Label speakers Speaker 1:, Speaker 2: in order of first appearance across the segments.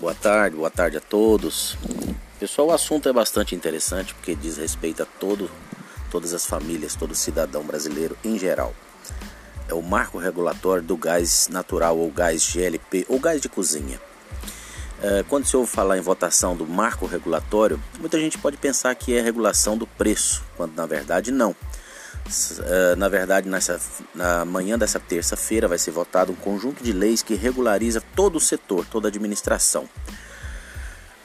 Speaker 1: Boa tarde, boa tarde a todos. Pessoal, o assunto é bastante interessante porque diz respeito a todo, todas as famílias, todo cidadão brasileiro em geral. É o marco regulatório do gás natural ou gás GLP ou gás de cozinha. É, quando se ouve falar em votação do marco regulatório, muita gente pode pensar que é regulação do preço, quando na verdade não. É, na verdade, nessa, na manhã dessa terça-feira vai ser votado um conjunto de leis que regulariza todo o setor, toda a administração.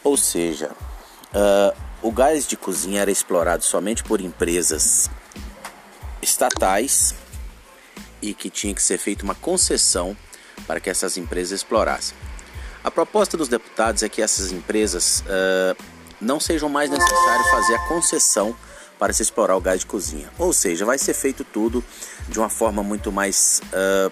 Speaker 1: Ou seja, uh, o gás de cozinha era explorado somente por empresas estatais e que tinha que ser feita uma concessão para que essas empresas explorassem. A proposta dos deputados é que essas empresas uh, não sejam mais necessário fazer a concessão para se explorar o gás de cozinha. Ou seja, vai ser feito tudo de uma forma muito mais, uh,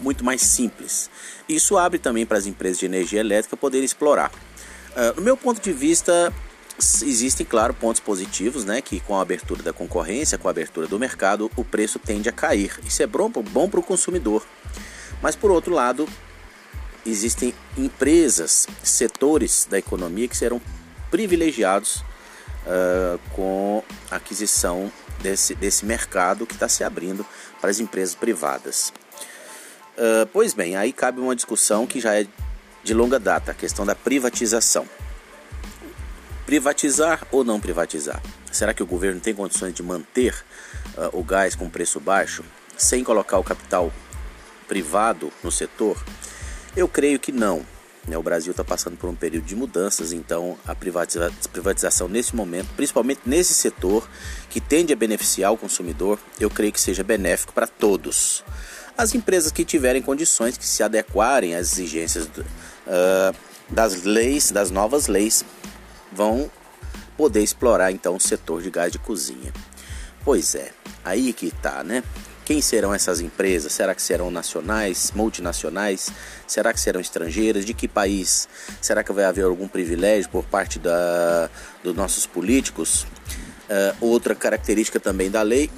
Speaker 1: muito mais simples. Isso abre também para as empresas de energia elétrica poderem explorar. Uh, no meu ponto de vista, existem, claro, pontos positivos, né? Que com a abertura da concorrência, com a abertura do mercado, o preço tende a cair. Isso é bom, bom para o consumidor. Mas por outro lado, existem empresas, setores da economia que serão privilegiados uh, com a aquisição desse, desse mercado que está se abrindo para as empresas privadas. Uh, pois bem, aí cabe uma discussão que já é de longa data, a questão da privatização. Privatizar ou não privatizar? Será que o governo tem condições de manter uh, o gás com preço baixo sem colocar o capital privado no setor? Eu creio que não. Né? O Brasil está passando por um período de mudanças, então a privatiza privatização nesse momento, principalmente nesse setor que tende a beneficiar o consumidor, eu creio que seja benéfico para todos. As empresas que tiverem condições que se adequarem às exigências uh, das leis, das novas leis, vão poder explorar então o setor de gás de cozinha. Pois é, aí que está, né? Quem serão essas empresas? Será que serão nacionais, multinacionais? Será que serão estrangeiras? De que país? Será que vai haver algum privilégio por parte da, dos nossos políticos? Uh, outra característica também da lei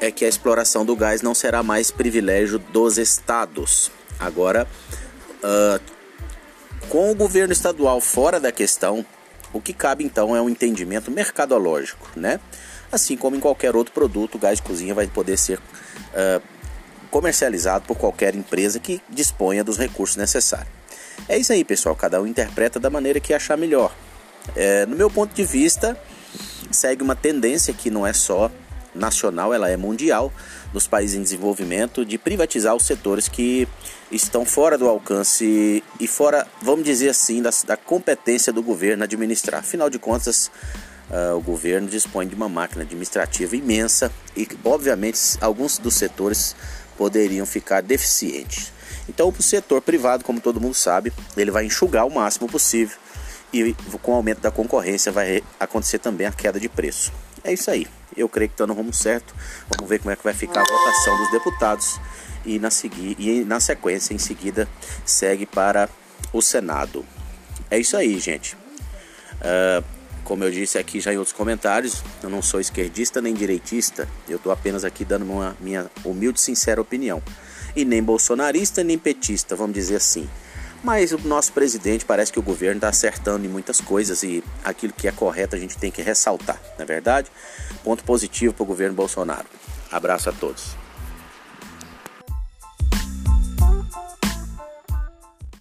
Speaker 1: é que a exploração do gás não será mais privilégio dos estados. Agora, uh, com o governo estadual fora da questão, o que cabe então é um entendimento mercadológico, né? Assim como em qualquer outro produto, o gás de cozinha vai poder ser uh, comercializado por qualquer empresa que disponha dos recursos necessários. É isso aí, pessoal. Cada um interpreta da maneira que achar melhor. É, no meu ponto de vista, segue uma tendência que não é só nacional, ela é mundial, nos países em desenvolvimento, de privatizar os setores que estão fora do alcance e fora, vamos dizer assim, da, da competência do governo administrar. Afinal de contas, uh, o governo dispõe de uma máquina administrativa imensa e, obviamente, alguns dos setores poderiam ficar deficientes. Então, o setor privado, como todo mundo sabe, ele vai enxugar o máximo possível e, com o aumento da concorrência, vai acontecer também a queda de preço. É isso aí. Eu creio que está no rumo certo. Vamos ver como é que vai ficar a votação dos deputados e na, segui e na sequência, em seguida, segue para o Senado. É isso aí, gente. Uh, como eu disse aqui já em outros comentários, eu não sou esquerdista nem direitista, eu estou apenas aqui dando uma minha humilde e sincera opinião. E nem bolsonarista nem petista, vamos dizer assim. Mas o nosso presidente parece que o governo está acertando em muitas coisas e aquilo que é correto a gente tem que ressaltar, não é verdade? Ponto positivo para o governo Bolsonaro. Abraço a todos.